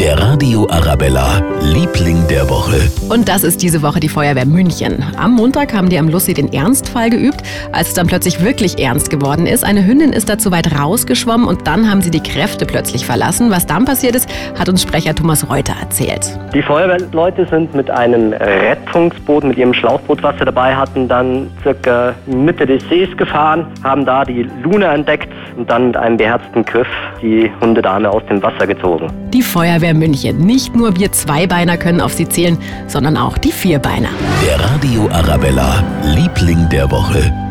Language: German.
Der Radio Arabella, Liebling der Woche. Und das ist diese Woche die Feuerwehr München. Am Montag haben die am Lussi den Ernstfall geübt. Als es dann plötzlich wirklich ernst geworden ist, eine Hündin ist da zu weit rausgeschwommen und dann haben sie die Kräfte plötzlich verlassen. Was dann passiert ist, hat uns Sprecher Thomas Reuter erzählt. Die Feuerwehrleute sind mit einem Rettungsboot, mit ihrem Schlauchboot, was sie dabei hatten, dann circa Mitte des Sees gefahren, haben da die Luna entdeckt und dann mit einem beherzten Griff die Hundedame aus dem Wasser gezogen. Die Feuerwehr München. Nicht nur wir Zweibeiner können auf sie zählen, sondern auch die Vierbeiner. Der Radio Arabella, Liebling der Woche.